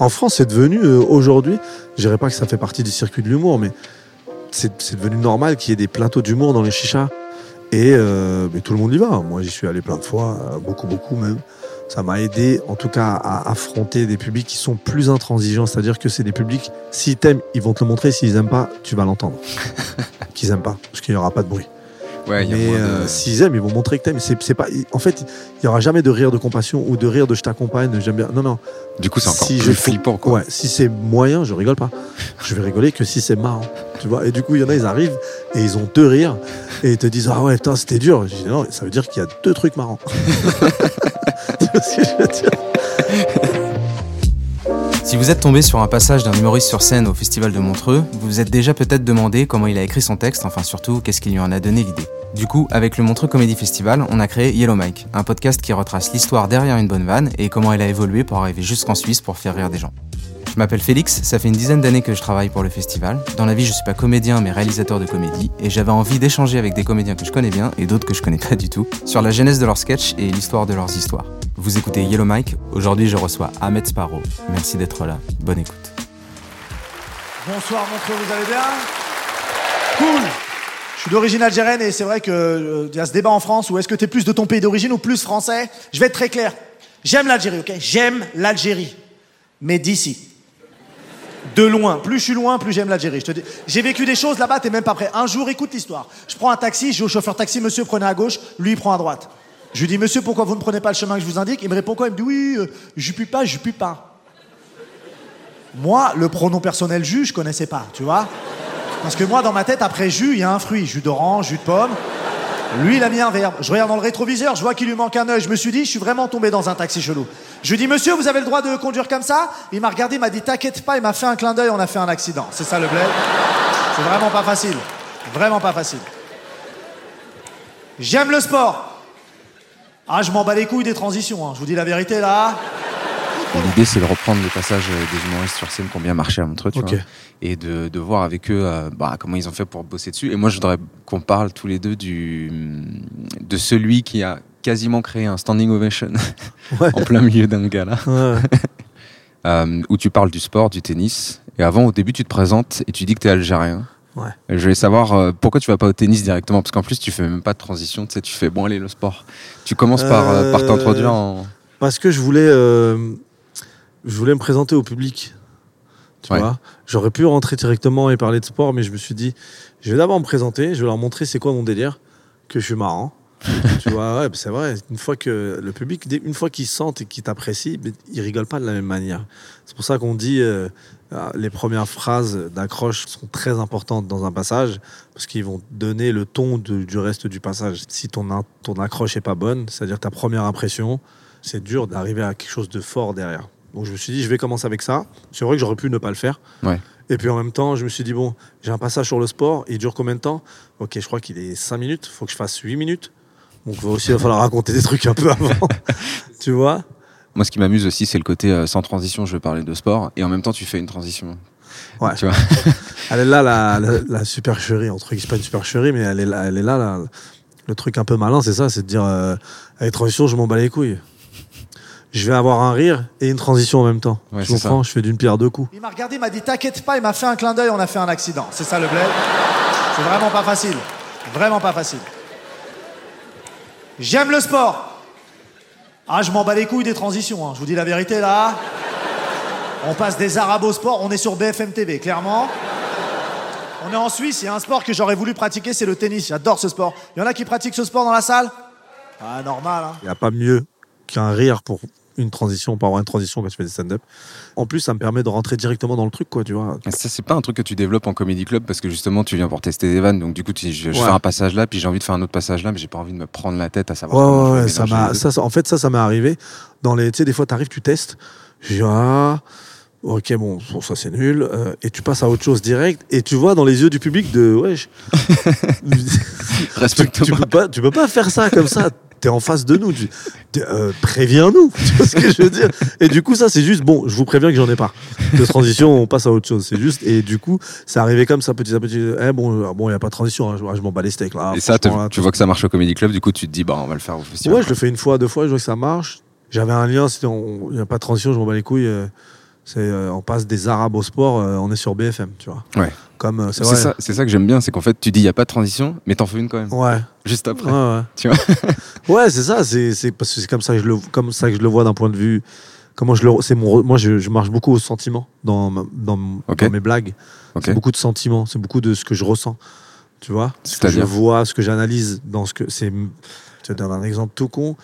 En France, c'est devenu euh, aujourd'hui, je dirais pas que ça fait partie du circuit de l'humour, mais c'est devenu normal qu'il y ait des plateaux d'humour dans les chichas. Et euh, mais tout le monde y va. Moi, j'y suis allé plein de fois, euh, beaucoup, beaucoup même. Ça m'a aidé, en tout cas, à affronter des publics qui sont plus intransigeants. C'est-à-dire que c'est des publics, s'ils t'aiment, ils vont te le montrer. S'ils aiment pas, tu vas l'entendre. Qu'ils aiment pas, parce qu'il y aura pas de bruit. Ouais, Mais de- euh, s'ils aiment, ils vont montrer que t'aimes. C'est, c'est pas, en fait, il y aura jamais de rire de compassion ou de rire de je t'accompagne, j'aime bien. Non, non. Du coup, c'est encore Si plus je- flippant, quoi. Ouais, si c'est moyen, je rigole pas. Je vais rigoler que si c'est marrant. Tu vois Et du coup, il y en a, ils arrivent et ils ont deux rires et ils te disent Ah ouais, putain, c'était dur. Je dis Non, ça veut dire qu'il y a deux trucs marrants. tu vois ce que je veux dire? Si vous êtes tombé sur un passage d'un humoriste sur scène au Festival de Montreux, vous vous êtes déjà peut-être demandé comment il a écrit son texte, enfin surtout qu'est-ce qui lui en a donné l'idée. Du coup, avec le Montreux Comedy Festival, on a créé Yellow Mike, un podcast qui retrace l'histoire derrière une bonne vanne et comment elle a évolué pour arriver jusqu'en Suisse pour faire rire des gens. Je m'appelle Félix, ça fait une dizaine d'années que je travaille pour le festival. Dans la vie, je suis pas comédien mais réalisateur de comédie et j'avais envie d'échanger avec des comédiens que je connais bien et d'autres que je connais pas du tout sur la genèse de leurs sketchs et l'histoire de leurs histoires. Vous écoutez Yellow Mike, aujourd'hui je reçois Ahmed Sparrow. Merci d'être là, bonne écoute. Bonsoir Montreux, vous allez bien? Cool Je suis d'origine algérienne et c'est vrai que euh, y a ce débat en France où est-ce que tu es plus de ton pays d'origine ou plus français? Je vais être très clair. J'aime l'Algérie, ok? J'aime l'Algérie. Mais d'ici. De loin. Plus je suis loin, plus j'aime l'Algérie. J'ai vécu des choses là-bas, t'es même pas prêt. Un jour, écoute l'histoire. Je prends un taxi, je dis au chauffeur taxi, monsieur, prenez à gauche, lui, prend à droite. Je lui dis, monsieur, pourquoi vous ne prenez pas le chemin que je vous indique? Il me répond quoi? Il me dit, oui, euh, je puis pas, je puis pas. Moi, le pronom personnel jus, je connaissais pas, tu vois Parce que moi, dans ma tête, après jus, il y a un fruit. Jus d'orange, jus de pomme. Lui, il a mis un verbe. Je regarde dans le rétroviseur, je vois qu'il lui manque un œil. Je me suis dit, je suis vraiment tombé dans un taxi chelou. Je lui dis, monsieur, vous avez le droit de conduire comme ça? Il m'a regardé, il m'a dit, t'inquiète pas, il m'a fait un clin d'œil, on a fait un accident. C'est ça le bled? C'est vraiment pas facile. Vraiment pas facile. J'aime le sport. Ah, je m'en bats les couilles des transitions, hein. je vous dis la vérité là. L'idée, c'est de reprendre les passages euh, des humoristes sur scène qui ont bien marché à Montreux, tu vois, et de, de voir avec eux euh, bah, comment ils ont fait pour bosser dessus. Et moi, je voudrais qu'on parle tous les deux du, de celui qui a quasiment créé un standing ovation Ouais. en plein milieu d'un gala, Ouais. euh, où tu parles du sport, du tennis. Et avant, au début, tu te présentes et tu dis que tu es algérien. Ouais. Je voulais savoir euh, pourquoi tu vas pas au tennis directement, parce qu'en plus, tu fais même pas de transition, tu sais, tu fais bon, allez, le sport. Tu commences par, par t'introduire en. Parce que je voulais, je voulais me présenter au public. Tu Ouais. vois, j'aurais pu rentrer directement et parler de sport, mais je me suis dit, je vais d'abord me présenter, je vais leur montrer c'est quoi mon délire, que je suis marrant. tu vois, ouais, bah, c'est vrai. Une fois que le public, une fois qu'ils sentent et qu'ils t'apprécient, ils rigolent pas de la même manière. C'est pour ça qu'on dit euh, ah, les premières phrases d'accroche sont très importantes dans un passage parce qu'ils vont donner le ton de- du reste du passage. Si ton, ton accroche est pas bonne, c'est-à-dire ta première impression, c'est dur d'arriver à quelque chose de fort derrière. Donc je me suis dit, je vais commencer avec ça. C'est vrai que j'aurais pu ne pas le faire. Ouais. Et puis en même temps, je me suis dit, bon, j'ai un passage sur le sport, il dure combien de temps? Ok, je crois qu'il est 5 minutes, il faut que je fasse 8 minutes. Donc il va aussi il va falloir raconter des trucs un peu avant. tu vois? Moi, ce qui m'amuse aussi, c'est le côté euh, sans transition, je veux parler de sport, et en même temps, tu fais une transition. Ouais. Tu vois? Elle est là, la, la, la supercherie, entre guillemets, c'est pas une supercherie, mais elle est là, elle est là, la- le truc un peu malin, c'est ça, c'est de dire, euh, avec transition, je m'en bats les couilles. Je vais avoir un rire et une transition en même temps. Ouais, c'est comprends Je fais d'une pierre deux coups. Il m'a regardé, il m'a dit T'inquiète pas, il m'a fait un clin d'œil, on a fait un accident. C'est ça le bled C'est vraiment pas facile. Vraiment pas facile. J'aime le sport. Ah, je m'en bats les couilles des transitions, hein. je vous dis la vérité là. On passe des arabes au sport, on est sur BFM TV, clairement. On est en Suisse, il y a un sport que j'aurais voulu pratiquer, c'est le tennis. J'adore ce sport. Il y en a qui pratiquent ce sport dans la salle? Ah, normal, hein. Il n'y a pas mieux qu'un rire pour une transition, pour avoir une transition quand tu fais des stand-up. En plus, ça me permet de rentrer directement dans le truc, quoi, tu vois. Ça, c'est pas un truc que tu développes en comédie club parce que justement, tu viens pour tester des vannes. Donc, du coup, tu, je, je Ouais. fais un passage là, puis j'ai envie de faire un autre passage là, mais j'ai pas envie de me prendre la tête à savoir. ouais, ouais, ça m'a, ça, ça- en fait, ça, ça m'est arrivé. Dans les, tu sais, des fois, t'arrives, tu testes. Je dis, ah, ok, bon, bon, ça c'est nul. euh, et tu passes à autre chose direct. Et tu vois dans les yeux du public de, ouais, je- tu, tu peux pas, tu peux pas faire ça comme ça. T'es en face de nous. Euh, préviens-nous. Tu vois ce que je veux dire Et du coup, ça, c'est juste, bon, je vous préviens que j'en ai pas. De transition, on passe à autre chose. C'est juste, et du coup, c'est arrivé comme ça, petit à petit. Eh, bon, ah, bon, il y a pas de transition. hein, je, je m'en bats les steaks là. Et ça, là, tu vois que ça marche au comédie club, du coup, tu te dis, bah, on va le faire au festival. Ouais, je le fais une fois, deux fois, je vois que ça marche. J'avais un lien, c'était on- il n'y a pas de transition, je m'en bats les couilles. euh, euh, on passe des arabes au sport, euh, on est sur BFM, tu vois. Ouais. Comme, euh, c'est ça, c'est ça que j'aime bien, c'est qu'en fait, tu dis, il y a pas de transition, mais t'en fais une quand même. Ouais. Juste après. Ouais, ouais. Tu vois Ouais, c'est ça, c'est, c'est parce que c'est comme ça que je le, comme ça que je le vois d'un point de vue. Comment je le, c'est mon, moi je, je marche beaucoup au sentiment dans, ma- dans, dans mes blagues. C'est beaucoup de sentiments, c'est beaucoup de ce que je ressens, tu vois. Ce que je vois, ce que j'analyse dans ce que c'est. Je te donne un exemple tout con.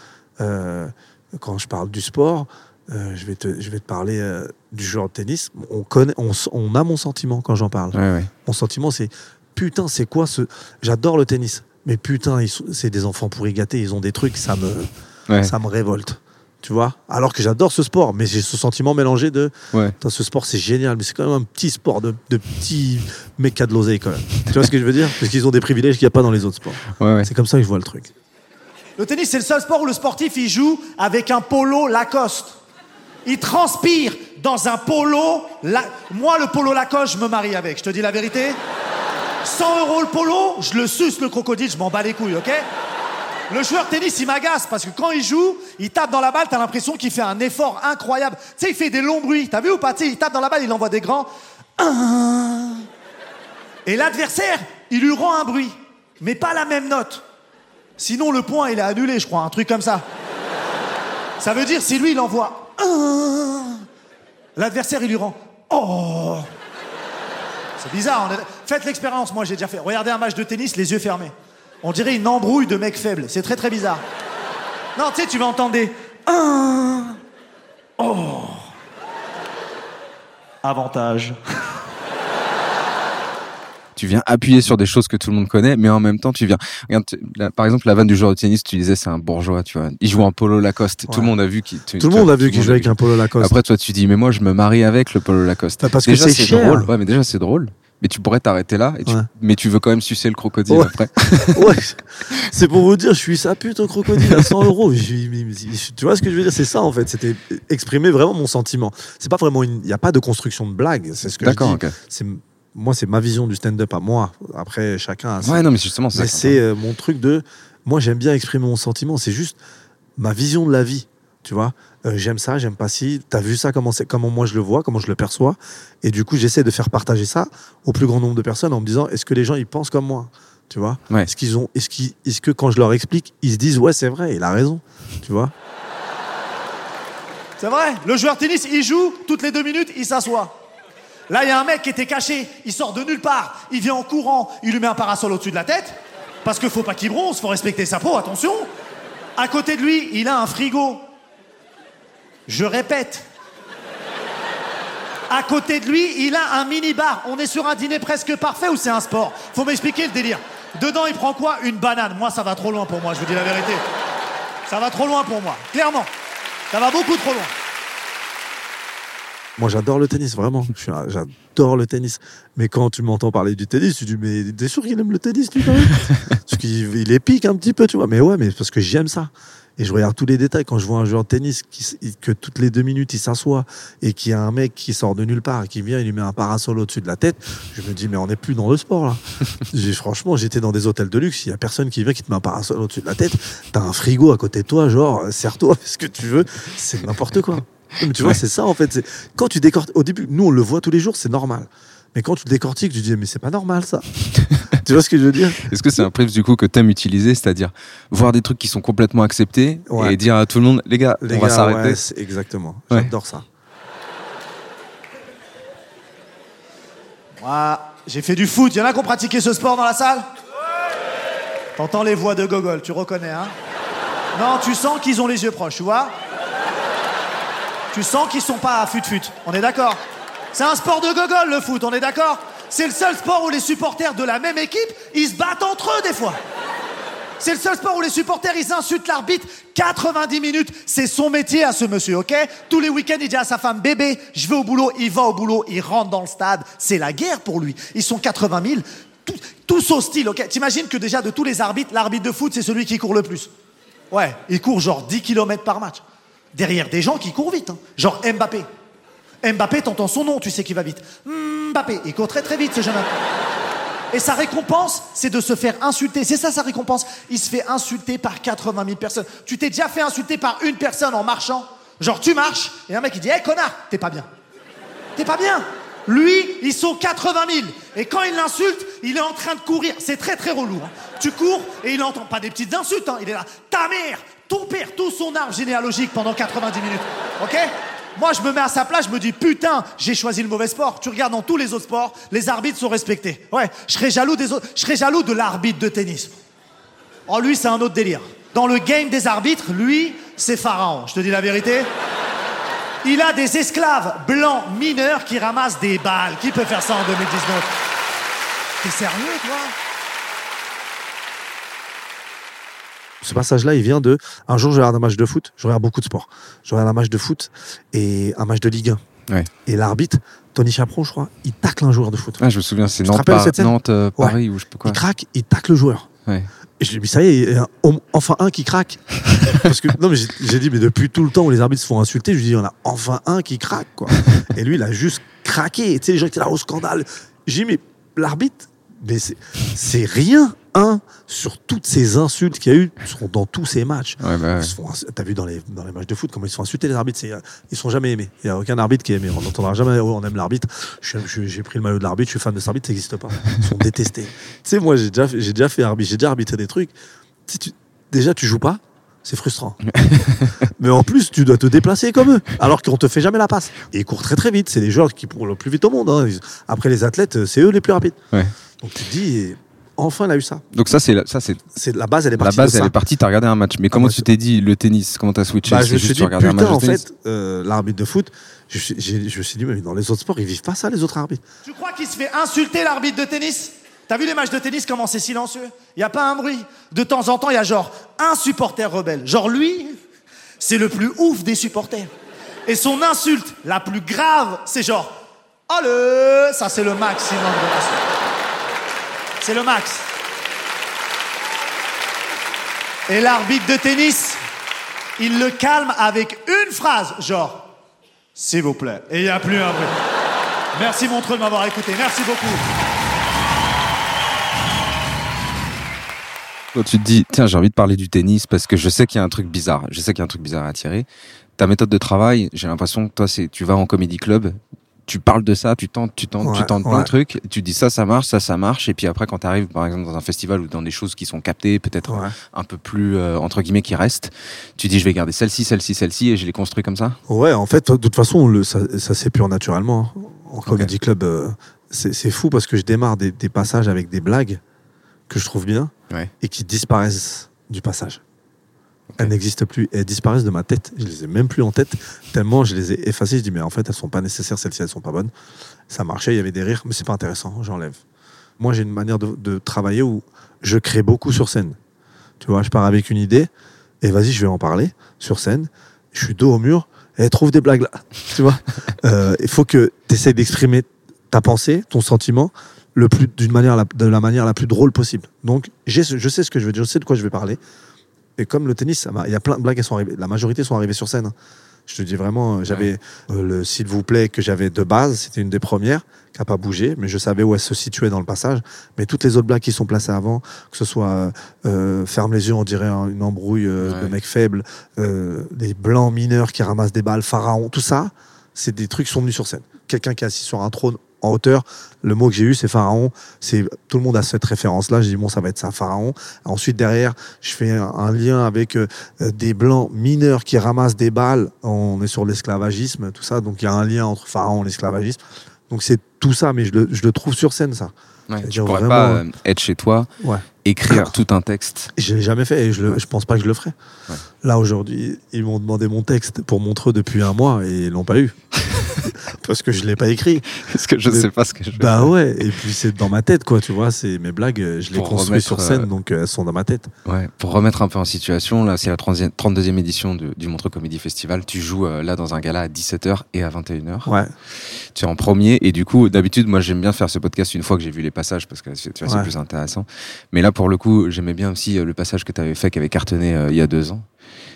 Quand je parle du sport, euh, je vais te, je vais te parler euh, du joueur de tennis. On connaît, on, s- on a mon sentiment quand j'en parle. Ouais, ouais. Mon sentiment, c'est putain, c'est quoi ce. J'adore le tennis, mais putain, c'est des enfants pourris gâtés, ils ont des trucs, ça me, Ouais. ça me révolte. Tu vois? Alors que j'adore ce sport, mais j'ai ce sentiment mélangé de. Ce sport, c'est génial, mais c'est quand même un petit sport de, de petits a de l'oseille quand même. tu vois ce que je veux dire? Parce qu'ils ont des privilèges qu'il n'y a pas dans les autres sports. Ouais, ouais. C'est comme ça que je vois le truc. Le tennis, c'est le seul sport où le sportif, il joue avec un polo Lacoste. Il transpire dans un polo. Moi, le polo Lacoste, je me marie avec. Je te dis la vérité. 100 euros le polo, je le suce le crocodile, je m'en bats les couilles, ok? Le joueur tennis, il m'agace parce que quand il joue, il tape dans la balle, t'as l'impression qu'il fait un effort incroyable. Tu sais, il fait des longs bruits. T'as vu ou pas? Tu sais, il tape dans la balle, il envoie des grands. Et l'adversaire, il lui rend un bruit, mais pas la même note. Sinon, le point, il est annulé, je crois, un truc comme ça. Ça veut dire, si lui, il envoie un, l'adversaire, il lui rend oh. C'est bizarre. Faites l'expérience, moi, j'ai déjà fait. Regardez un match de tennis, les yeux fermés. On dirait une embrouille de mecs faibles. C'est très, très bizarre. Non, tu sais, tu vas entendre des un, oh. Avantage. Tu viens appuyer sur des choses que tout le monde connaît, mais en même temps, tu viens. Regarde, là, par exemple, la vanne du joueur de tennis, tu disais, c'est un bourgeois, tu vois. Il joue en polo Lacoste. Tout le monde a vu qu'il. Tout le monde a vu qu'il jouait avec un polo Lacoste. Après, toi, tu dis, mais moi, je me marie avec le polo Lacoste. Bah, parce que c'est drôle. Ouais, mais déjà, c'est drôle. Mais tu pourrais t'arrêter là, et tu- Ouais. mais tu veux quand même sucer le crocodile Ouais. après. ouais, c'est pour vous dire, je suis sa pute au crocodile à 100 euros. Tu vois ce que je veux dire? C'est ça en fait. C'était exprimer vraiment mon sentiment. C'est pas vraiment une. Il n'y a pas de construction de blague. C'est ce que je dis. D'accord, ok. C'est moi, c'est ma vision du stand-up à moi. Après, chacun a sa- Ouais, non, mais justement, c'est c'est euh, mon truc de. Moi, j'aime bien exprimer mon sentiment. C'est juste ma vision de la vie. Tu vois Euh, J'aime ça, j'aime pas ci. T'as vu ça comment, c'est- comment moi je le vois, comment je le perçois. Et du coup, j'essaie de faire partager ça au plus grand nombre de personnes en me disant est-ce que les gens ils pensent comme moi Tu vois Ouais. Est-ce qu'ils ont, est-ce qu'ils, est-ce que quand je leur explique, ils se disent ouais c'est vrai, il a raison. Tu vois C'est vrai, le joueur de tennis, il joue, toutes les deux minutes, il s'assoit. Là, il y a un mec qui était caché, il sort de nulle part, il vient en courant, il lui met un parasol au-dessus de la tête, parce qu'il faut pas qu'il bronze, faut respecter sa peau, attention. À côté de lui, il a un frigo. Je répète. À côté de lui, il a un mini-bar. On est sur un dîner presque parfait ou c'est un sport? Faut m'expliquer le délire. Dedans, il prend quoi? Une banane. Moi, ça va trop loin pour moi, je vous dis la vérité. Ça va trop loin pour moi, clairement. Ça va beaucoup trop loin. Moi, j'adore le tennis, vraiment. J'adore le tennis. Mais quand tu m'entends parler du tennis, tu dis, mais t'es sûr qu'il aime le tennis, lui, quand même Parce qu'il il épique un petit peu, tu vois. Mais ouais, mais parce que j'aime ça. Et je regarde tous les détails. Quand je vois un joueur de tennis qui, que toutes les deux minutes, il s'assoit et qu'il y a un mec qui sort de nulle part et qui vient, il lui met un parasol au-dessus de la tête, je me dis, mais on n'est plus dans le sport, là. Franchement, j'étais dans des hôtels de luxe. Il y a personne qui vient qui te met un parasol au-dessus de la tête. T'as un frigo à côté de toi, genre, euh, serre-toi, fais ce que tu veux. C'est n'importe quoi. Mais tu vois, c'est ça en fait. Quand tu décortiques, au début, nous on le voit tous les jours, c'est normal. Mais quand tu le décortiques, tu dis mais c'est pas normal ça. tu vois ce que je veux dire? Est-ce que c'est un préf du coup que t'aimes utiliser, c'est-à-dire voir des trucs qui sont complètement acceptés Ouais. et dire à tout le monde, les gars, Les on gars, va s'arrêter? ouais, exactement. Ouais. J'adore ça. Moi, j'ai fait du foot. Il y en a qui ont pratiqué ce sport dans la salle? T'entends les voix de Gogol, tu reconnais, hein? Non, tu sens qu'ils ont les yeux proches, tu vois? Tu sens qu'ils sont pas à fut-fut. On est d'accord C'est un sport de Gogol, le foot, on est d'accord C'est le seul sport où les supporters de la même équipe, ils se battent entre eux des fois. C'est le seul sport où les supporters, ils insultent l'arbitre 90 minutes. C'est son métier à ce monsieur, ok? Tous les week-ends, il dit à sa femme, bébé, je vais au boulot. Il va au boulot, il rentre dans le stade. C'est la guerre pour lui. Ils sont 80 000, tout- tous hostiles, ok? T'imagines que déjà, de tous les arbitres, l'arbitre de foot, c'est celui qui court le plus. Ouais, il court genre 10 km par match. Derrière des gens qui courent vite, hein. genre Mbappé. Mbappé, t'entends son nom, tu sais qu'il va vite. Mbappé, il court très très vite ce jeune homme. Et sa récompense, c'est de se faire insulter. C'est ça sa récompense. Il se fait insulter par 80 000 personnes. Tu t'es déjà fait insulter par une personne en marchant Genre tu marches et un mec il dit Hé connard, t'es pas bien. T'es pas bien. Lui, ils sont 80 000. Et quand il l'insulte, il est en train de courir. C'est très très relou. hein. Tu cours et il entend pas des petites insultes. hein. Il est là. Ta mère, ton père, tout son arbre généalogique pendant 90 minutes. Ok? Moi, je me mets à sa place, je me dis putain, j'ai choisi le mauvais sport. Tu regardes dans tous les autres sports, les arbitres sont respectés. Ouais, je serais jaloux des autres. Je serais jaloux de l'arbitre de tennis. Oh, lui, c'est un autre délire. Dans le game des arbitres, lui, c'est Pharaon. Je te dis la vérité. Il a des esclaves blancs mineurs qui ramassent des balles. Qui peut faire ça en 2019 T'es sérieux, toi? Ce passage-là, il vient de. Un jour, je regarde un match de foot. Je regarde beaucoup de sport. Je regarde un match de foot et un match de Ligue 1. Ouais. Et l'arbitre, Tony Chaperon, je crois, il tacle un joueur de foot. Ah, je me souviens, c'est Nantes, Par- euh, Ouais. Paris ou je pas quoi. Il craque, il tacle le joueur. Ouais. Et je lui dis, mais ça y est, un- enfin un qui craque. Parce que, non, mais j'ai dit, mais depuis tout le temps où les arbitres se font insulter, je lui dis, il y en a enfin un qui craque, quoi. Et lui, il a juste craqué. Tu sais, les gens étaient là au scandale. J'ai dit, mais l'arbitre, mais c'est- rien, un, sur toutes ces insultes qu'il y a eu dans tous ces matchs. Ouais, bah ouais. T'as vu dans les, dans les matchs de foot comment ils se font insulter les arbitres Ils sont jamais aimés. Il n'y a aucun arbitre qui est aimé. On n'entendra jamais oh, on aime l'arbitre. J'ai pris le maillot de l'arbitre, je suis fan de cet arbitre, ça n'existe pas. Ils sont détestés. tu sais, moi j'ai déjà, j'ai déjà fait arbitre, j'ai déjà arbitré des trucs. Tu- déjà, tu joues pas, c'est frustrant. Mais en plus, tu dois te déplacer comme eux, alors qu'on te fait jamais la passe. Et ils courent très très vite. C'est les joueurs qui courent le plus vite au monde. hein. Après les athlètes, c'est eux les plus rapides. Ouais. Donc tu te dis, enfin, il a eu ça. Donc ça, c'est la- ça, c'est C'est la base, elle est la partie. base. de Elle ça. est partie. T'as regardé un match. Mais comment tu t'es dit le tennis Comment t'as switché Bah, C'est je me suis tu dit, regardais un putain, match en fait, euh, l'arbitre de foot, je, suis- j'ai- je me suis dit, mais dans les autres sports, ils vivent pas ça, les autres arbitres. Tu crois qu'il se fait insulter l'arbitre de tennis? T'as vu les matchs de tennis comment c'est silencieux? Il y a pas un bruit. De temps en temps, il y a genre un supporter rebelle. Genre lui, c'est le plus ouf des supporters. Et son insulte la plus grave, c'est genre Allez Ça c'est le maximum de. C'est le max. Et l'arbitre de tennis, il le calme avec une phrase, genre S'il vous plaît. Et il n'y a plus un bruit. Merci Montreux de m'avoir écouté. Merci beaucoup. Quand tu te dis, tiens, j'ai envie de parler du tennis parce que je sais qu'il y a un truc bizarre. Je sais qu'il y a un truc bizarre à tirer. Ta méthode de travail, j'ai l'impression que toi, c'est, tu vas en comédie club, tu parles de ça, tu tentes, tu tentes, tu Ouais, tentes plein de trucs, tu dis ça, ça marche, ça, ça marche, et puis après, quand tu arrives, par exemple, dans un festival ou dans des choses qui sont captées, peut-être Ouais. un peu plus, euh, entre guillemets, qui restent, tu dis, je vais garder celle-ci, celle-ci, celle-ci, et je les construis comme ça? Ouais, en fait, de toute façon, le, ça, ça s'épure naturellement. hein. En comedy club, euh, c'est c'est fou parce que je démarre des, des passages avec des blagues que je trouve bien Ouais. et qui disparaissent du passage. Elles n'existent plus. Elles disparaissent de ma tête. Je les ai même plus en tête. Tellement je les ai effacées. Je dis, mais en fait, elles sont pas nécessaires. Celles-ci, elles sont pas bonnes. Ça marchait, il y avait des rires, mais c'est pas intéressant. J'enlève. Moi, j'ai une manière de, de travailler où je crée beaucoup sur scène. Tu vois, je pars avec une idée et vas-y, je vais en parler sur scène. Je suis dos au mur et trouve des blagues là. tu vois, Euh, il faut que tu essaies d'exprimer ta pensée, ton sentiment, le plus d'une manière de la manière la plus drôle possible. Donc, je sais ce que je veux dire, je sais de quoi je vais parler. Et comme le tennis, il y a plein de blagues qui sont arrivées. La majorité sont arrivées sur scène. hein. Je te dis vraiment, euh, j'avais euh, le s'il vous plaît que j'avais de base, c'était une des premières qui n'a pas bougé, mais je savais où elle se situait dans le passage. Mais toutes les autres blagues qui sont placées avant, que ce soit euh, ferme les yeux, on dirait un- une embrouille euh, de faibles, euh, des blancs mineurs qui ramassent des balles, pharaon, tout ça, c'est des trucs qui sont venus sur scène. Quelqu'un qui est assis sur un trône en hauteur. Le mot que j'ai eu, c'est pharaon. C'est tout le monde a cette référence-là. J'ai dit bon, ça va être ça, pharaon. Ensuite derrière, je fais un, un lien avec euh, des blancs mineurs qui ramassent des balles. On est sur l'esclavagisme, tout ça. Donc il y a un lien entre pharaon et l'esclavagisme. Donc c'est tout ça, mais je le, je le trouve sur scène ça. Ouais, tu pourrais vraiment, pas euh, être chez toi, Ouais. Écrire tout un texte. Je l'ai jamais fait et je, je pense pas que je le ferai. Ouais. Là aujourd'hui, ils m'ont demandé mon texte pour Montreux depuis un mois et ils l'ont pas eu. Parce que je l'ai pas écrit. Parce que je Mais- sais pas ce que je vais Bah faire. ouais, et puis c'est dans ma tête quoi, tu vois, c'est mes blagues, euh, je les construis sur scène euh, donc euh, elles sont dans ma tête. Ouais, pour remettre un peu en situation, là, c'est la 30e 32e édition de- du Montreux Comédie Festival. Tu joues euh, là dans un gala à 17h et à 21h. Ouais. Tu es en premier et du coup, d'habitude, moi j'aime bien faire ce podcast une fois que j'ai vu les passages parce que c'est- tu vois, c'est plus intéressant. Mais là, pour le coup, j'aimais bien aussi euh, le passage que tu avais fait qui avait cartonné euh, il y a deux ans.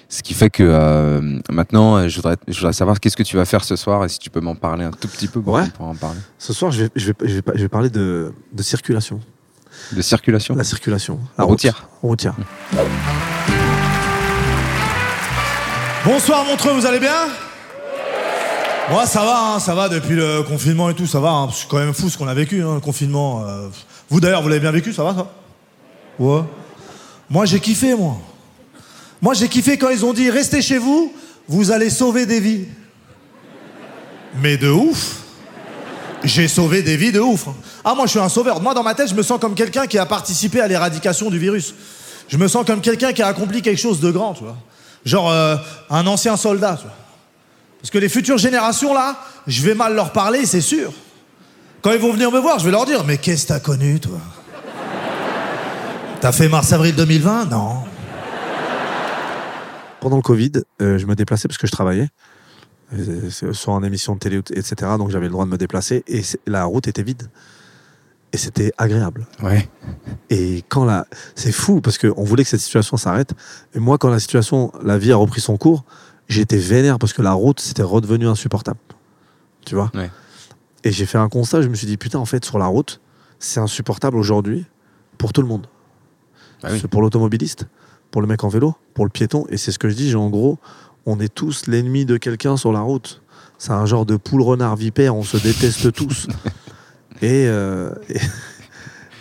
Ce qui fait que euh, maintenant, je voudrais, je voudrais savoir qu'est-ce que tu vas faire ce soir et si tu peux m'en parler un tout petit peu pour, Ouais. en parler. Ce soir, je vais, je vais, je vais, pa- je vais parler de, de circulation. De circulation La circulation. La route. routière. Routière. Bonsoir Montreux, vous allez bien? Moi ça va, hein, ça va depuis le confinement et tout, ça va. hein, c'est quand même fou ce qu'on a vécu, hein, le confinement. euh. Vous d'ailleurs, vous l'avez bien vécu, ça va ça? Moi j'ai kiffé, moi. Moi j'ai kiffé quand ils ont dit restez chez vous, vous allez sauver des vies. Mais de ouf J'ai sauvé des vies de ouf. hein. Ah moi je suis un sauveur. Moi dans ma tête je me sens comme quelqu'un qui a participé à l'éradication du virus. Je me sens comme quelqu'un qui a accompli quelque chose de grand, tu vois. Genre euh, un ancien soldat, tu vois. Parce que les futures générations là, je vais mal leur parler, c'est sûr. Quand ils vont venir me voir, je vais leur dire Mais qu'est-ce que t'as connu, toi? T'as fait mars-avril 2020 Non. Pendant le Covid, euh, je me déplaçais parce que je travaillais euh, sur une émission de télé, etc. Donc j'avais le droit de me déplacer et la route était vide. Et c'était agréable. Ouais. Et quand la, c'est fou parce qu'on voulait que cette situation s'arrête. Et moi, quand la situation, la vie a repris son cours, j'étais vénère parce que la route c'était redevenu insupportable. Tu vois? Ouais. Et j'ai fait un constat. Je me suis dit putain, en fait, sur la route, c'est insupportable aujourd'hui pour tout le monde. Bah oui. C'est pour l'automobiliste, pour le mec en vélo, pour le piéton. Et c'est ce que je dis. En gros, on est tous l'ennemi de quelqu'un sur la route. C'est un genre de poule renard vipère. On se déteste tous. Et, euh, et,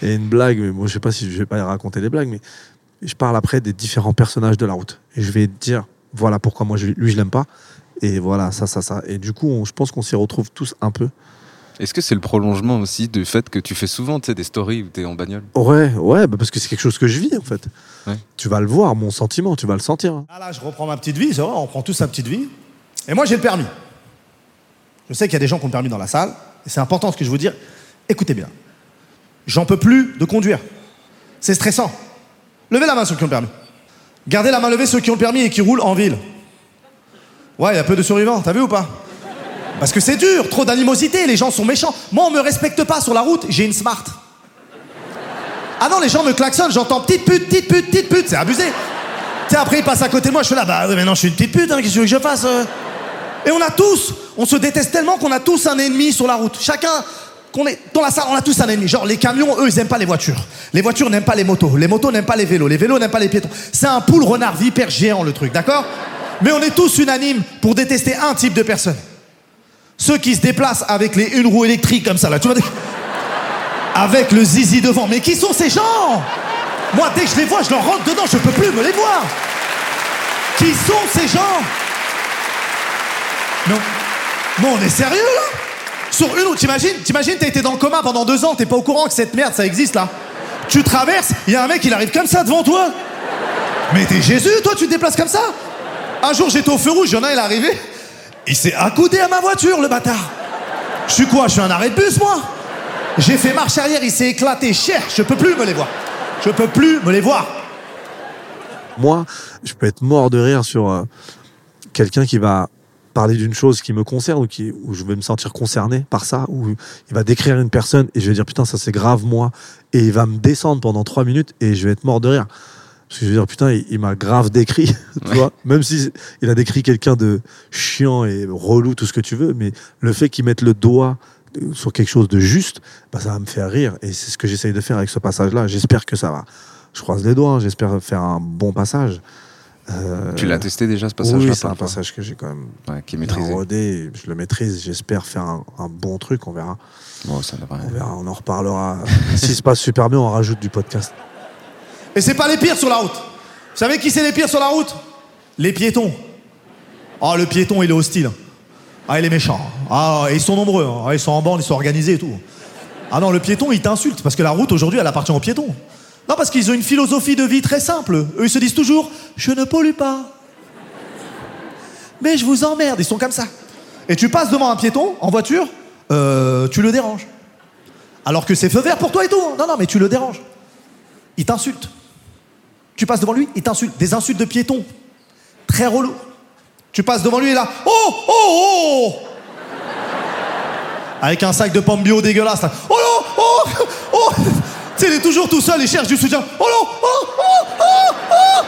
et une blague, mais moi je sais pas si je vais pas raconter des blagues, mais je parle après des différents personnages de la route. Et je vais dire, voilà pourquoi moi je- lui je l'aime pas. Et voilà, ça, ça, ça. Et du coup, on- je pense qu'on s'y retrouve tous un peu. Est-ce que c'est le prolongement aussi du fait que tu fais souvent des stories où tu es en bagnole? Ouais, ouais, bah parce que c'est quelque chose que je vis en fait. Ouais. Tu vas le voir, mon sentiment, tu vas le sentir. hein. Ah là, je reprends ma petite vie, c'est vrai, on prend tous sa petite vie. Et moi, j'ai le permis. Je sais qu'il y a des gens qui ont le permis dans la salle, et c'est important ce que je veux dire. Écoutez bien. J'en peux plus de conduire. C'est stressant. Levez la main ceux qui ont le permis. Gardez la main levée ceux qui ont le permis et qui roulent en ville. Ouais, il y a peu de survivants, t'as vu ou pas? Parce que c'est dur, trop d'animosité, les gens sont méchants. Moi, on me respecte pas sur la route, j'ai une smart. Ah non, les gens me klaxonnent, j'entends petite pute, petite pute, petite pute, c'est abusé. Tu sais, après, ils passent à côté de moi, je suis là, bah ouais, mais non, je suis une petite pute, hein, qu'est-ce que je fasse euh Et on a tous, on se déteste tellement qu'on a tous un ennemi sur la route. Chacun, qu'on est dans la salle, on a tous un ennemi. Genre, les camions, eux, ils aiment pas les voitures. Les voitures n'aiment pas les motos. Les motos n'aiment pas les vélos. Les vélos n'aiment pas les piétons. C'est un poule renard vipère géant, le truc, d'accord? Mais on est tous unanimes pour détester un type de personne. Ceux qui se déplacent avec les une roue électrique comme ça, là, tu vois avec le zizi devant. Mais qui sont ces gens? Moi, dès que je les vois, je leur rentre dedans, je peux plus me les voir. Qui sont ces gens? Non. Non, on est sérieux là? Sur une route, t'imagines T'imagines, t'as été dans le coma pendant deux ans, t'es pas au courant que cette merde, ça existe là. Tu traverses, il y a un mec, il arrive comme ça devant toi. Mais t'es Jésus, toi, tu te déplaces comme ça? Un jour, j'étais au feu rouge, il y en a, il est arrivé. Il s'est accoudé à ma voiture, le bâtard. Je suis quoi Je suis un arrêt de bus, moi? J'ai fait marche arrière, il s'est éclaté cher. Je peux plus me les voir. Je peux plus me les voir. Moi, je peux être mort de rire sur euh, quelqu'un qui va parler d'une chose qui me concerne ou qui, où je vais me sentir concerné par ça, ou il va décrire une personne et je vais dire putain, ça c'est grave moi, et il va me descendre pendant trois minutes et je vais être mort de rire. Parce que je vais dire putain, il, il m'a grave décrit, tu vois, même si il a décrit quelqu'un de chiant et relou, tout ce que tu veux, mais le fait qu'il mette le doigt sur quelque chose de juste, bah, ça va me faire rire. Et c'est ce que j'essaye de faire avec ce passage-là. J'espère que ça va. Je croise les doigts, hein, j'espère faire un bon passage. Euh, Tu l'as testé déjà ce passage-là Oui, c'est un passage que j'ai quand même Ouais, qui est maîtrisé. rodé. Je le maîtrise. J'espère faire un, un bon truc. On verra. Bon, ça. On verra. On en reparlera. S'il se passe super bien, on rajoute du podcast. Et c'est pas les pires sur la route. Vous savez qui c'est les pires sur la route? Les piétons. Ah, le piéton, il est hostile. Ah, il est méchant. Ah, ils sont nombreux. Ah, ils sont en bande, ils sont organisés et tout. Ah non, le piéton, il t'insulte parce que la route aujourd'hui, elle appartient aux piétons. Non, parce qu'ils ont une philosophie de vie très simple. Eux, ils se disent toujours Je ne pollue pas. Mais je vous emmerde. Ils sont comme ça. Et tu passes devant un piéton en voiture, euh, tu le déranges. Alors que c'est feu vert pour toi et tout. hein. Non, non, mais tu le déranges. Il t'insulte. Tu passes devant lui, il t'insulte. Des insultes de piéton. Très relou. Tu passes devant lui, est là. Oh, oh, oh Avec un sac de pommes bio dégueulasse. Oh non, oh, oh Tu sais, il est toujours tout seul, il cherche du soutien. Oh non, oh, oh, oh, oh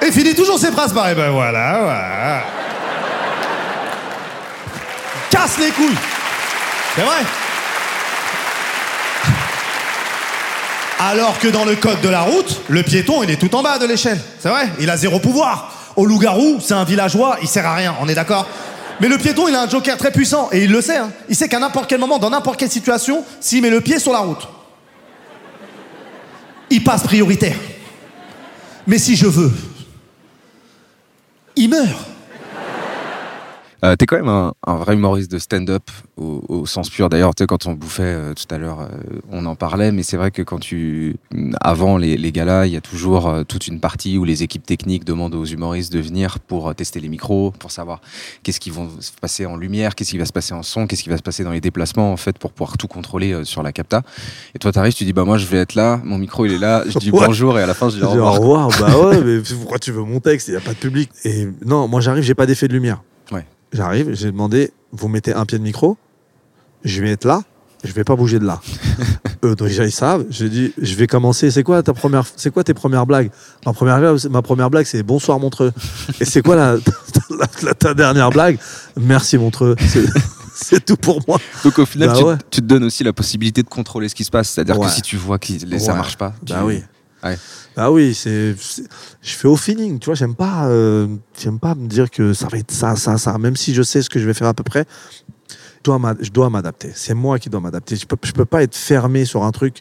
Et il finit toujours ses phrases pareilles. Ben voilà, voilà. Casse les couilles. C'est vrai. Alors que dans le code de la route, le piéton, il est tout en bas de l'échelle. C'est vrai, il a zéro pouvoir. Au loup-garou, c'est un villageois, il sert à rien, on est d'accord Mais le piéton, il a un joker très puissant, et il le sait. hein. Il sait qu'à n'importe quel moment, dans n'importe quelle situation, s'il met le pied sur la route, il passe prioritaire. Mais si je veux, il meurt. Euh, T'es quand même un, un vrai humoriste de stand-up au, au sens pur. D'ailleurs, quand on bouffait euh, tout à l'heure, euh, on en parlait, mais c'est vrai que quand tu, avant les, les galas, il y a toujours toute une partie où les équipes techniques demandent aux humoristes de venir pour tester les micros, pour savoir qu'est-ce qui va se passer en lumière, qu'est-ce qui va se passer en son, qu'est-ce qui va se passer dans les déplacements, en fait, pour pouvoir tout contrôler sur la capta. Et toi, t'arrives, tu dis, bah moi, je vais être là, mon micro il est là, je dis Ouais. bonjour et à la fin, je dis Je au dis au revoir. revoir. bah ouais, mais pourquoi tu veux mon texte? Il n'y a pas de public. Et non, moi j'arrive, j'ai pas d'effet de lumière. Ouais. J'arrive, j'ai demandé, vous mettez un pied de micro, je vais être là, je vais pas bouger de là. Eux déjà ils savent. J'ai dit, je vais commencer. C'est quoi ta première, c'est quoi tes premières blagues? Ma première blague, c'est- ma première blague, c'est bonsoir Montreux. Et c'est quoi la, la- la- ta dernière blague? Merci Montreux. C'est- tout pour moi. Donc au final, Bah tu, ouais. tu te donnes aussi la possibilité de contrôler ce qui se passe. C'est-à-dire Ouais. que si tu vois que ça Ouais. marche pas, tu- Bah oui. Ouais. Bah oui, c'est, je fais au feeling, tu vois, j'aime pas, euh, j'aime pas me dire que ça va être ça, ça, ça, même si je sais ce que je vais faire à peu près. Je dois m'a- je dois m'adapter. C'est moi qui dois m'adapter. Je peux, je peux pas être fermé sur un truc.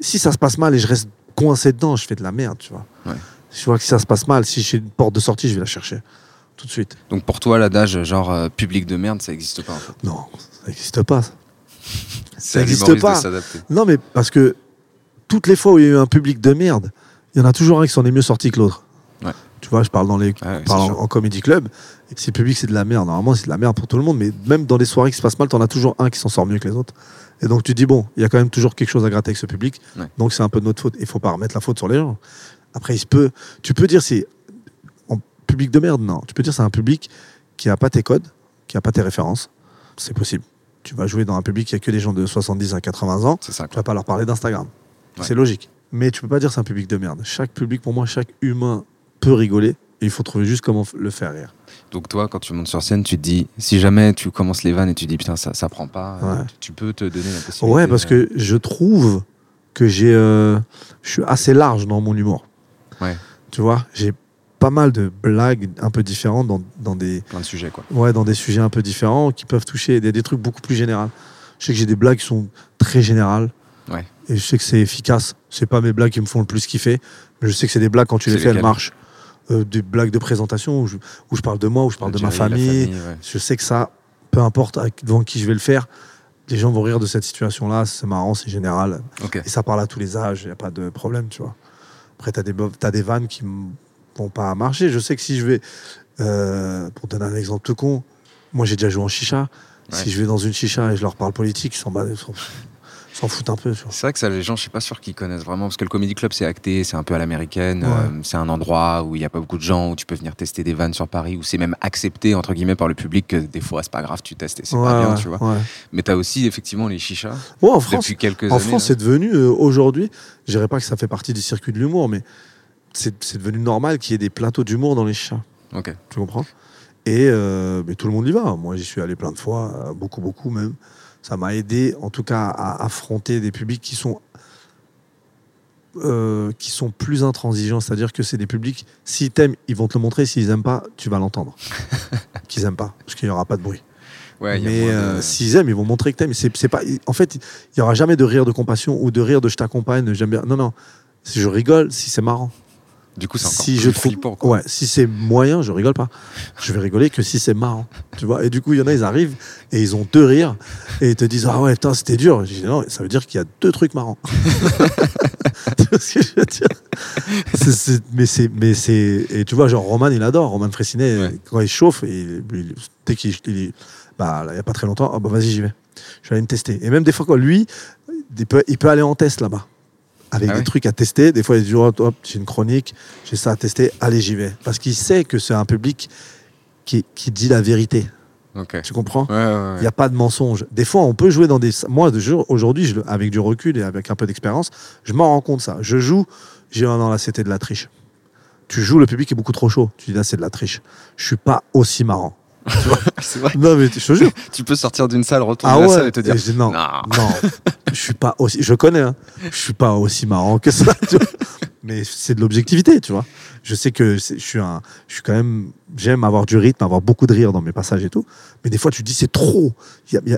Si ça se passe mal et je reste coincé dedans, je fais de la merde, tu vois. Ouais. Je vois que si ça se passe mal, si j'ai une porte de sortie, je vais la chercher tout de suite. Donc pour toi, l'adage genre euh, public de merde, ça n'existe pas en fait? Non, ça n'existe pas. ça. C'est à existe l'humoriste pas. Non, mais parce que toutes les fois où il y a eu un public de merde, il y en a toujours un qui s'en est mieux sorti que l'autre. Ouais. Tu vois, je parle dans les, Ouais, parle en, en comedy club. Et si le public c'est de la merde, normalement c'est de la merde pour tout le monde, mais même dans les soirées qui se passent mal, t'en as toujours un qui s'en sort mieux que les autres. Et donc tu dis bon, il y a quand même toujours quelque chose à gratter avec ce public. Ouais. Donc c'est un peu de notre faute. Il faut pas remettre la faute sur les gens. Après, il se peut. Tu peux dire c'est en public de merde, non. Tu peux dire c'est un public qui a pas tes codes, qui a pas tes références. C'est possible. Tu vas jouer dans un public qui a que des gens de 70 à 80 ans ça. tu vas pas leur parler d'Instagram. Ouais. C'est logique. Mais tu peux pas dire c'est un public de merde. Chaque public, pour moi, chaque humain peut rigoler. Et il faut trouver juste comment le faire rire. Donc toi, quand tu montes sur scène, tu te dis, si jamais tu commences les vannes et tu dis putain ça, ça prend pas, euh, Ouais. tu peux te donner la possibilité. Ouais, parce de- que je trouve que j'ai, euh, je suis assez large dans mon humour. Ouais. Tu vois, j'ai pas mal de blagues un peu différentes dans, dans des, plein de sujets quoi. ouais, dans des sujets un peu différents qui peuvent toucher des, des trucs beaucoup plus généraux. Je sais que j'ai des blagues qui sont très générales. Ouais. Et je sais que c'est efficace. C'est pas mes blagues qui me font le plus kiffer, mais je sais que c'est des blagues quand tu les fais, elles marchent. Euh, des blagues de présentation où je, où je parle de moi, où je parle Le de ma famille. ouais. Je sais que ça, peu importe avec- devant qui je vais le faire, les gens vont rire de cette situation-là. C'est marrant, c'est général. Et ça parle à tous les âges, il n'y a pas de problème, tu vois. Après, tu as t'as des vannes qui ne vont pas marcher. Je sais que si je vais, euh, pour donner un exemple tout con, moi j'ai déjà joué en chicha. Ouais. Si je vais dans une chicha et je leur parle politique, ils s'en battent- s'en- foutent un peu. tu. C'est vrai que ça, les gens, je suis pas sûr qu'ils connaissent vraiment, parce que le comedy club, c'est acté, c'est un peu à l'américaine, Ouais. euh, c'est un endroit où il y a pas beaucoup de gens, où tu peux venir tester des vannes sur Paris, où c'est même accepté entre guillemets par le public que des fois c'est pas grave, tu testes et c'est Ouais, pas bien, tu vois. ouais. Mais t'as aussi effectivement les chichas en France, depuis quelques en années. France là. c'est devenu, euh, aujourd'hui, je dirais pas que ça fait partie du circuit de l'humour, mais c'est devenu normal qu'il y ait des plateaux d'humour dans les chichas. Ok. Tu comprends? Et euh, mais tout le monde y va. Moi, j'y suis allé plein de fois, beaucoup, beaucoup même. Ça m'a aidé, en tout cas, à affronter des publics qui sont euh, qui sont plus intransigeants, c'est-à-dire que c'est des publics, s'ils t'aiment, ils vont te le montrer, s'ils aiment pas, tu vas l'entendre. qu'ils aiment pas, parce qu'il n'y aura pas de bruit. Ouais, Mais moins de- euh, s'ils aiment, ils vont montrer que t'aimes. C'est, c'est pas, en fait, il y aura jamais de rire de compassion ou de rire de je t'accompagne, j'aime bien. Non, non. Si je rigole, si c'est marrant. Du coup, c'est encore Si plus je trouve, flippant. Quoi. ouais, si c'est moyen, je rigole pas. Je vais rigoler que si c'est marrant, tu vois. Et du coup, il y en a, ils arrivent et ils ont deux rires et ils te disent ah ouais, putain, c'était dur. Je dis non, ça veut dire qu'il y a deux trucs marrants. tu vois ce que je veux dire? Mais c'est, mais c'est, et tu vois, genre Roman, il adore. Roman Fressinet, Ouais. quand il chauffe, et il- dès qu'il, il- bah, là, il y a pas très longtemps, ah bah vas-y, j'y vais. Je vais aller me tester. Et même des fois, quoi, lui, il peut, il peut aller en test là-bas. Avec Ah des ouais trucs à tester. Des fois, il dit oh, hop, j'ai une chronique, j'ai ça à tester, allez, j'y vais. Parce qu'il sait que c'est un public qui, qui dit la vérité. Ok. Tu comprends? Ouais, ouais, ouais. il n'y a pas de mensonge. Des fois, on peut jouer dans des. Moi, aujourd'hui, avec du recul et avec un peu d'expérience, je m'en rends compte ça. Je joue, j'ai un non, là, c'était de la triche. Tu joues, le public est beaucoup trop chaud. Tu dis là, c'est de la triche. Je suis pas aussi marrant. C'est vrai. Non, mais je te jure. Tu peux sortir d'une salle, retourner Ah à la ouais. salle et te dire Et non, Non. non, je suis pas aussi. Je connais. Hein, je suis pas aussi marrant que ça. tu vois. Mais c'est de l'objectivité, tu vois. Je sais que je suis un, je suis quand même, j'aime avoir du rythme, avoir beaucoup de rire dans mes passages et tout. Mais des fois, tu dis c'est trop.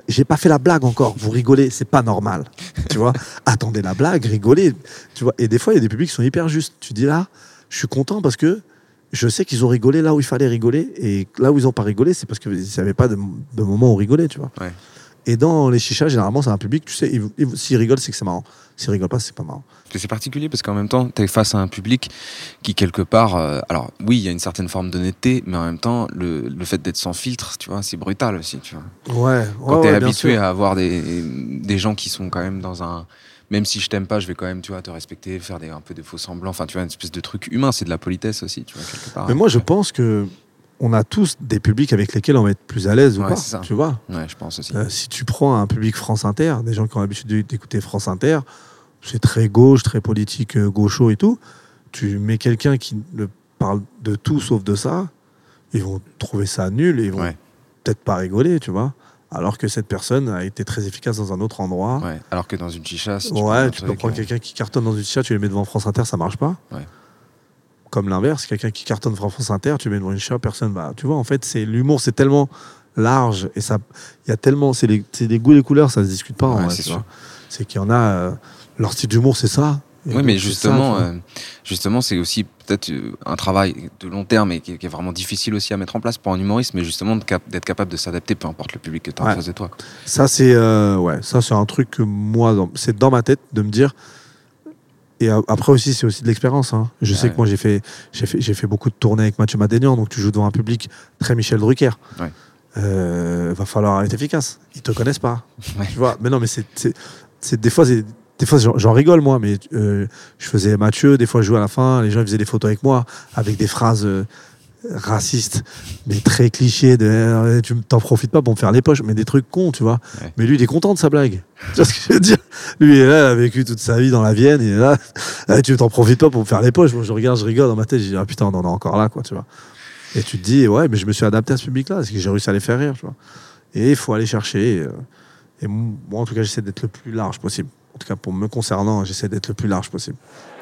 J'ai pas fait la blague encore. Vous rigolez, c'est pas normal. Tu vois. Attendez la blague, rigolez. Tu vois. Et des fois, il y a des publics qui sont hyper justes. Tu dis là, je suis content parce que je sais qu'ils ont rigolé là où il fallait rigoler et là où ils ont pas rigolé, c'est parce qu'ils n'y avait pas de, de moment où rigoler, tu vois. Ouais. Et dans les chichas, généralement, c'est un public, tu sais, ils- ils- s'ils rigolent, c'est que c'est marrant. S'ils rigolent pas, c'est pas marrant. C'est particulier parce qu'en même temps, tu es face à un public qui, quelque part, euh, alors oui, il y a une certaine forme d'honnêteté, mais en même temps, le, le fait d'être sans filtre, tu vois, c'est brutal aussi, tu vois. Ouais, Quand ouais, tu es ouais, habitué à avoir des, des gens qui sont quand même dans un. Même si je t'aime pas, je vais quand même, tu vois, te respecter, faire des, un peu de faux semblants. Enfin, tu vois, une espèce de truc humain, c'est de la politesse aussi, tu vois, quelque part. Mais moi, je pense que on a tous des publics avec lesquels on va être plus à l'aise ou Ouais, pas. ça. Tu vois Ouais, je pense aussi. Euh, Si tu prends un public France Inter, des gens qui ont l'habitude de- d'écouter France Inter, c'est très gauche, très politique, euh, gaucho et tout. Tu mets quelqu'un qui ne parle de tout sauf de ça, ils vont trouver ça nul et ils vont Ouais. peut-être pas rigoler, tu vois. Alors que cette personne a été très efficace dans un autre endroit. Ouais. Alors que dans une chicha, si tu prends Ouais, tu peux prendre quelqu'un qui cartonne dans une chat, tu les mets devant France Inter, ça marche pas. Ouais. Comme l'inverse, quelqu'un qui cartonne devant France Inter, tu le mets devant une chat, personne va. Tu vois, en fait, c'est l'humour, c'est tellement large et ça, il y a tellement, c'est les goûts les couleurs, ça se discute pas. Ouais. C'est qu'il y en a, euh, leur style d'humour, c'est ça. Et Oui, mais ça, justement, euh, justement, c'est aussi peut-être euh, un travail de long terme et qui, est- qui est vraiment difficile aussi à mettre en place pour un humoriste, mais justement cap- d'être capable de s'adapter, peu importe le public que tu as Ouais. en face de toi. Ça, c'est euh, ouais, ça c'est un truc que moi, c'est dans ma tête de me dire. Et après aussi, c'est aussi de l'expérience. hein. Je sais que moi, j'ai fait, j'ai fait, beaucoup de tournées avec Mathieu Madénian, donc tu joues devant un public très Michel Drucker. Ouais. Euh, va falloir être efficace. Ils te connaissent pas. Tu vois. Mais non, mais c'est- des fois, c'est- des fois, j'en rigole moi, mais euh, je faisais Mathieu. Des fois, je jouais à la fin. Les gens ils faisaient des photos avec moi avec des phrases. euh, racistes mais très clichés de euh, tu t'en profites pas pour me faire les poches mais des trucs cons tu vois Ouais. mais lui, il est content de sa blague. Tu vois ce que je veux dire? Lui, il est là, il a vécu toute sa vie dans la Vienne, il est là. Ah, tu t'en profites pas pour me faire les poches. Moi, je regarde, je rigole dans ma tête, je dis, ah putain, on en est encore là, quoi, tu vois. Et tu te dis, ouais, mais je me suis adapté à ce public-là, parce que j'ai réussi à les faire rire, tu vois. Et il faut aller chercher. euh, Et moi, en tout cas, j'essaie d'être le plus large possible. En tout cas, pour me concernant, j'essaie d'être le plus large possible.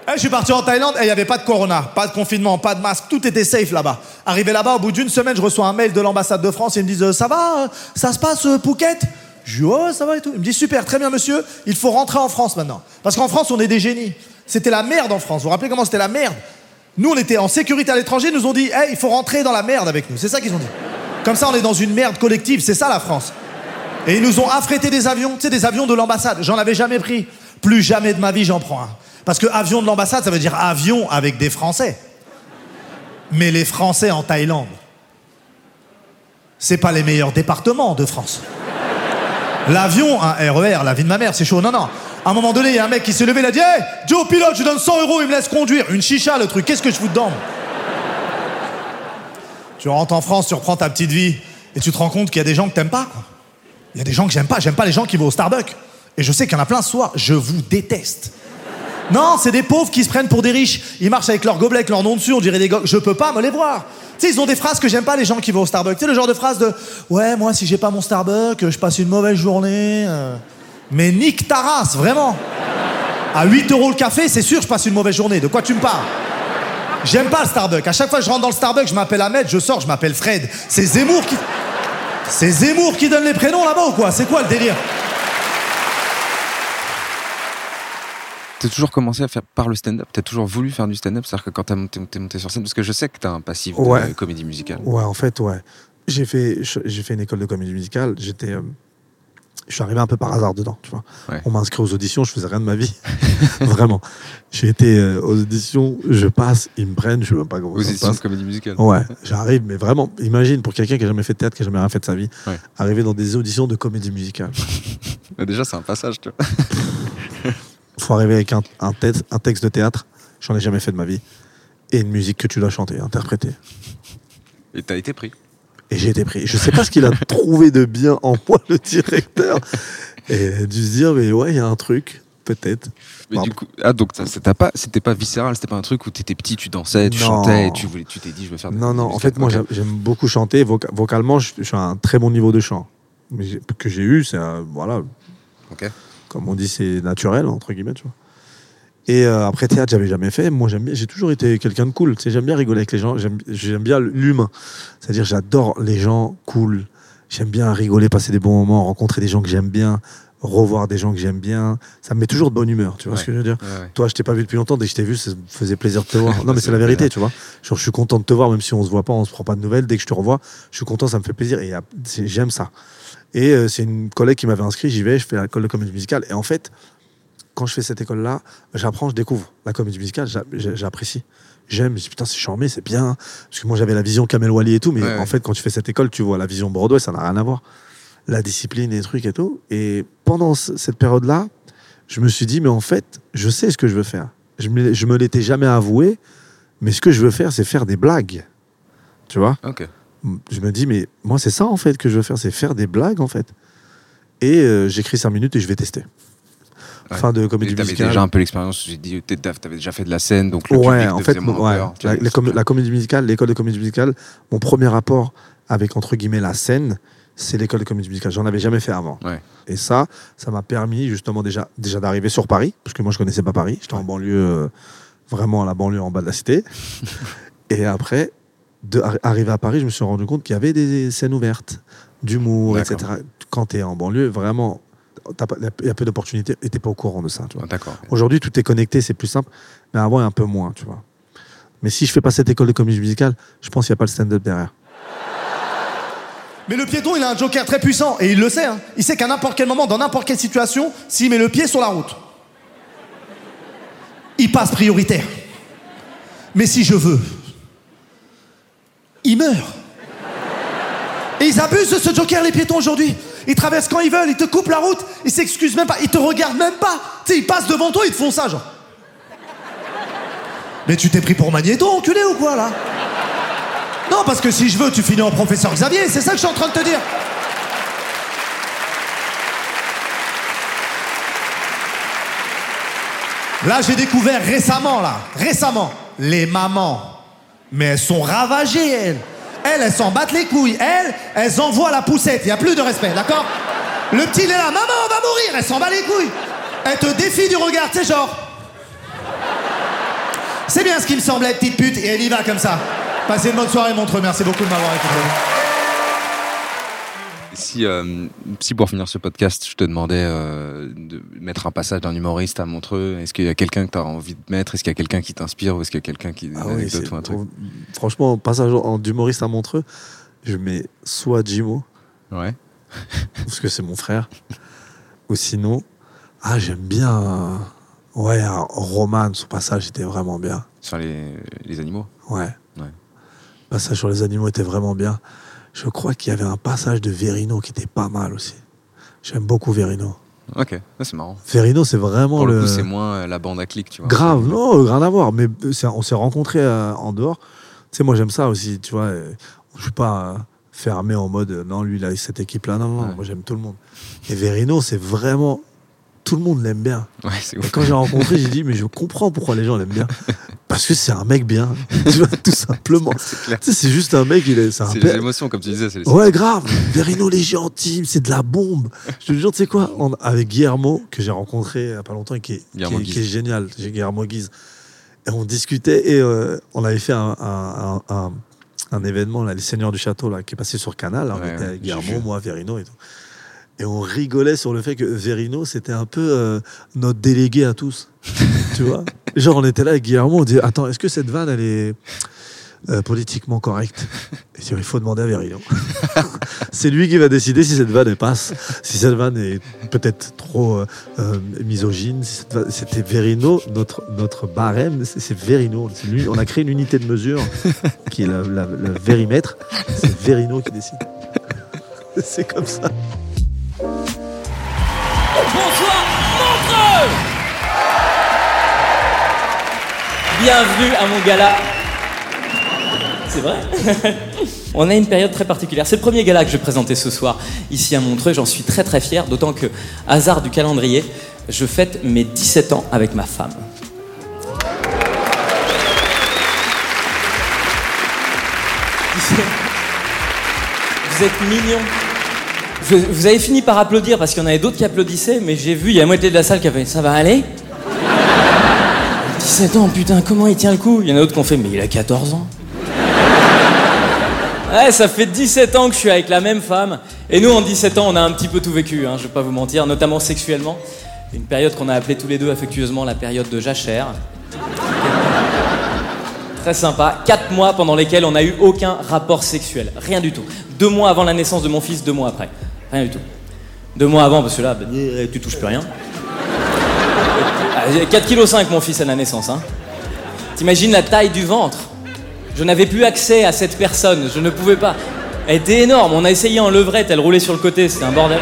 Eh, je suis parti en Thaïlande et il n'y avait pas de corona, pas de confinement, pas de masque, tout était safe là-bas. Arrivé là-bas, au bout d'une semaine, je reçois un mail de l'ambassade de France et ils me disent euh, Ça va euh, Ça se passe, euh, Phuket? Je dis Ouais, ça va et tout. Il me dit Super, très bien, monsieur, il faut rentrer en France maintenant. Parce qu'en France, on est des génies. C'était la merde en France. Vous vous rappelez comment c'était la merde? Nous, on était en sécurité à l'étranger, ils nous ont dit Hey, il faut rentrer dans la merde avec nous. C'est ça qu'ils ont dit. Comme ça, on est dans une merde collective, c'est ça la France. Et ils nous ont affrété des avions, tu sais, des avions de l'ambassade. J'en avais jamais pris. Plus jamais de ma vie, j'en prends un. Parce que avion de l'ambassade, ça veut dire avion avec des Français. Mais les Français en Thaïlande, c'est pas les meilleurs départements de France. L'avion, un RER, la vie de ma mère, c'est chaud. Non, non. À un moment donné, il y a un mec qui s'est levé, il a dit Hey, Joe, pilote, je donne 100 euros, il me laisse conduire. Une chicha, le truc, qu'est-ce que je fous dedans Tu rentres en France, tu reprends ta petite vie, et tu te rends compte qu'il y a des gens que t'aimes pas. Il y a des gens que j'aime pas. J'aime pas les gens qui vont au Starbucks. Et je sais qu'il y en a plein ce soir. Je vous déteste. Non, c'est des pauvres qui se prennent pour des riches. Ils marchent avec leur gobelet, avec leur nom dessus. On dirait des gars. Je peux pas me les voir. Tu sais, ils ont des phrases que j'aime pas, les gens qui vont au Starbucks. Tu sais, le genre de phrase de Ouais, moi, si j'ai pas mon Starbucks, je passe une mauvaise journée. euh. Mais nique ta race, vraiment. À 8 euros le café, c'est sûr, je passe une mauvaise journée. De quoi tu me parles? J'aime pas le Starbucks. À chaque fois que je rentre dans le Starbucks, je m'appelle Ahmed, je sors, je m'appelle Fred. C'est Zemmour qui. C'est Zemmour qui donne les prénoms là-bas ou quoi? C'est quoi le délire? T'as toujours commencé à faire par le stand-up T'as toujours voulu faire du stand-up C'est-à-dire que quand monté, t'es monté sur scène, parce que je sais que t'as un passif de Ouais. comédie musicale. Ouais, en fait, ouais. J'ai fait, j'ai fait une école de comédie musicale. J'étais, euh, je suis arrivé un peu par hasard dedans, tu vois. Ouais. On m'a inscrit aux auditions, je faisais rien de ma vie, vraiment. J'ai été euh, aux auditions, je passe, ils me prennent, je sais même pas comment Aux ça se passe. comédie musicale. Ouais, j'arrive, mais vraiment, imagine pour quelqu'un qui a jamais fait de théâtre, qui a jamais rien fait de sa vie, Ouais. arriver dans des auditions de comédie musicale. Déjà, c'est un passage, tu vois. faut arriver avec un, un, texte, un texte de théâtre, j'en ai jamais fait de ma vie, et une musique que tu dois chanter, interpréter. Et t'as été pris. Et j'ai été pris. Je sais pas ce qu'il a trouvé de bien en moi, le directeur. Et dû se dire, mais ouais, il y a un truc, peut-être. Mais du coup, ah, donc c'était pas, c'était pas viscéral, c'était pas un truc où t'étais petit, tu dansais, tu Non. chantais, tu voulais, tu t'es dit, je veux faire. de- Non, non, en fait, moi, j'aime- beaucoup chanter. Voca- vocalement, je, je suis à un très bon niveau de chant. Mais que j'ai eu, c'est, voilà, comme on dit, c'est naturel, entre guillemets, tu vois. Et euh, après théâtre, j'avais jamais fait. Moi, j'aime j'ai toujours été quelqu'un de cool. Tu sais, j'aime bien rigoler avec les gens. J'aime, j'aime bien l'humain. C'est-à-dire, j'adore les gens cool. J'aime bien rigoler, passer des bons moments, rencontrer des gens que j'aime bien, revoir des gens que j'aime bien. Ça me met toujours de bonne humeur. Tu vois Ouais. ce que je veux dire Ouais, ouais. Toi, je t'ai pas vu depuis longtemps. Dès que je t'ai vu, ça me faisait plaisir de te voir. Non, mais c'est la vérité, tu vois. Genre, je suis content de te voir, même si on se voit pas, on se prend pas de nouvelles. Dès que je te revois, je suis content, ça me fait plaisir. Et euh, j'aime ça. Et euh, c'est une collègue qui m'avait inscrit. J'y vais, je fais l'école de comédie musicale. Et en fait, quand je fais cette école-là, j'apprends, je découvre la comédie musicale. j'a- j'a- J'apprécie. J'aime. Je me dis, putain, c'est charmé, c'est bien. Parce que moi, j'avais la vision Kamel Wally et tout. Mais Ouais, en ouais. fait, quand tu fais cette école, tu vois la vision Broadway, ça n'a rien à voir. La discipline et les trucs et tout. Et pendant ce- cette période-là, je me suis dit, mais en fait, je sais ce que je veux faire. Je me, je me l'étais jamais avoué, mais ce que je veux faire, c'est faire des blagues. Tu vois? Ok. Je me dis, mais moi, c'est ça, en fait, que je veux faire, c'est faire des blagues, en fait. Et euh, j'écris 5 minutes et je vais tester. Ouais. Fin de comédie Et T'avais musicale. déjà un peu l'expérience, j'ai dit, t'es- t'avais déjà fait de la scène, donc le ouais, public en fait, moins ouais, peur, tu la, les com- la comédie musicale, l'école de comédie musicale, mon premier rapport avec, entre guillemets, la scène, c'est l'école de comédie musicale. J'en avais jamais fait avant. Ouais. Et ça, ça m'a permis justement déjà, déjà d'arriver sur Paris, parce que moi je connaissais pas Paris. J'étais en banlieue, euh, vraiment à la banlieue en bas de la cité. et après, de, arri- arrivé à Paris, je me suis rendu compte qu'il y avait des scènes ouvertes, d'humour, etc. Quand tu es en banlieue, vraiment, il y a peu d'opportunités et t'es pas au courant de ça. Tu vois. Ah, D'accord. Aujourd'hui, tout est connecté, c'est plus simple, mais avant, un peu moins, tu vois. Mais si je fais pas cette école de comédie musicale, je pense qu'il n'y a pas le stand-up derrière. Mais le piéton, il a un joker très puissant et il le sait. hein. Il sait qu'à n'importe quel moment, dans n'importe quelle situation, s'il met le pied sur la route, il passe prioritaire. Mais si je veux, il meurt. Et ils abusent de ce joker, les piétons, aujourd'hui. Ils traversent quand ils veulent, ils te coupent la route, ils s'excusent même pas, ils te regardent même pas. Tu sais, ils passent devant toi, ils te font ça, genre. Mais tu t'es pris pour Magnéto, enculé ou quoi, là? Non, parce que si je veux, tu finis en professeur Xavier, c'est ça que je suis en train de te dire. Là, j'ai découvert récemment, là, récemment, les mamans. Mais elles sont ravagées, elles. Elles, elles s'en battent les couilles. Elles, elles envoient la poussette. Il n'y a plus de respect, d'accord Le petit, il est là. Maman, on va mourir. Elle s'en bat les couilles. Elle te défie du regard, c'est genre. C'est bien ce qui me semblait, petite pute, et elle y va comme ça. Passez une bonne soirée, Montreux. Merci beaucoup de m'avoir écouté. Si, euh, si pour finir ce podcast, je te demandais euh, de mettre un passage d'un humoriste à Montreux, est-ce qu'il y a quelqu'un que tu as envie de mettre? Est-ce qu'il y a quelqu'un qui t'inspire ou est-ce qu'il y a quelqu'un qui Ah oui, ou un truc? Franchement, passage d'humoriste à Montreux, je mets soit Jimo, Ouais. parce que c'est mon frère, ou sinon, ah, j'aime bien. ouais, un Roman, son passage était vraiment bien. Sur les, les animaux? Ouais. Ouais. Le passage sur les animaux était vraiment bien. Je crois qu'il y avait un passage de Verino qui était pas mal aussi. J'aime beaucoup Verino. Ok, c'est marrant. Verino, c'est vraiment Pour le, le. coup, c'est moins euh, la bande à clics, tu vois. Grave, non, rien à voir. Mais c'est- on s'est rencontrés euh, en dehors. Tu sais, moi j'aime ça aussi, tu vois. euh, Je suis pas euh, fermé en mode euh, non, lui, il a cette équipe-là. Non, non, Ouais. moi j'aime tout le monde. Et Verino, c'est vraiment tout le monde l'aime bien. Ouais, Et quand j'ai rencontré, j'ai dit, mais je comprends pourquoi les gens l'aiment bien. Parce que c'est un mec bien. Tout simplement. C'est juste un mec, il est, c'est les émotions, comme tu disais. les- Ouais, grave. Verino, les gentil, c'est de la bombe. Je te jure, tu sais quoi on- Avec Guillermo, que j'ai rencontré il y a pas longtemps et qui est, qui qui est génial, j'ai Guillermo Guise. Et on discutait et euh, on avait fait un, un, un- un- un événement, là, les Seigneurs du Château, là, qui est passé sur Canal. là. on Ouais, était ouais, avec j'ai Guillermo, moi, Verino et tout. Et on rigolait sur le fait que Verino, c'était un peu euh, notre délégué à tous. tu vois? Genre, on était là avec Guillermo, on dit Attends, est-ce que cette vanne, elle est euh, politiquement correcte? Et il faut demander à Verino. C'est lui qui va décider si cette vanne elle passe, si cette vanne est peut-être trop euh, misogyne. si C'était Verino, notre, notre barème, c'est Verino. Lui- on a créé une unité de mesure qui est le vérimètre. C'est Verino qui décide. C'est comme ça. Bonsoir Montreux Bienvenue à mon gala. C'est vrai On a une période très particulière. C'est le premier gala que je vais présenter ce soir ici à Montreux. J'en suis très très fier, d'autant que, hasard du calendrier, je fête mes 17 ans avec ma femme. Vous êtes mignons. Je- vous avez fini par applaudir parce qu'il y en avait d'autres qui applaudissaient, mais j'ai vu, il y a la moitié de la salle qui a fait Ça va aller? 17 ans, putain, comment il tient le coup? Il y en a d'autres qui ont fait Mais il a 14 ans. Ouais, ça fait 17 ans que je suis avec la même femme. Et nous, en 17 ans, on a un petit peu tout vécu, hein, je vais pas vous mentir, notamment sexuellement. Une période qu'on a appelée tous les deux affectueusement la période de jachère. Très sympa. Quatre mois pendant lesquels on n'a eu aucun rapport sexuel. Rien du tout. Deux mois avant la naissance de mon fils, deux mois après. Rien du tout. Deux mois avant, parce que là, bah, tu touches plus rien. Ah, 4,5 kg mon fils à la naissance. Hein. T'imagines la taille du ventre Je n'avais plus accès à cette personne. Je ne pouvais pas. Elle était énorme. On a essayé en levrette. Elle roulait sur le côté. C'était un bordel.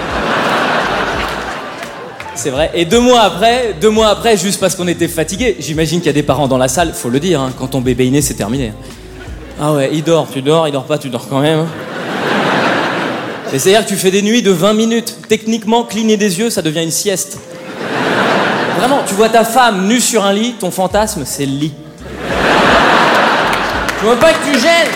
C'est vrai. Et deux mois après, deux mois après, juste parce qu'on était fatigué, j'imagine qu'il y a des parents dans la salle, faut le dire, hein, quand ton bébé est né, c'est terminé. Ah ouais, il dort, tu dors, il dort pas, tu dors quand même. Et c'est-à-dire que tu fais des nuits de 20 minutes. Techniquement, cligner des yeux, ça devient une sieste. Vraiment, tu vois ta femme nue sur un lit, ton fantasme, c'est le lit. Je veux pas que tu gênes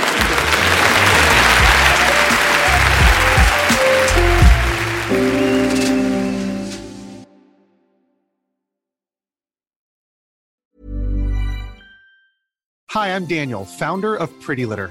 Hi, I'm Daniel, founder of Pretty Litter.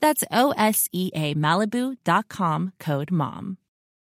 That's O S E A Malibu.com code MOM.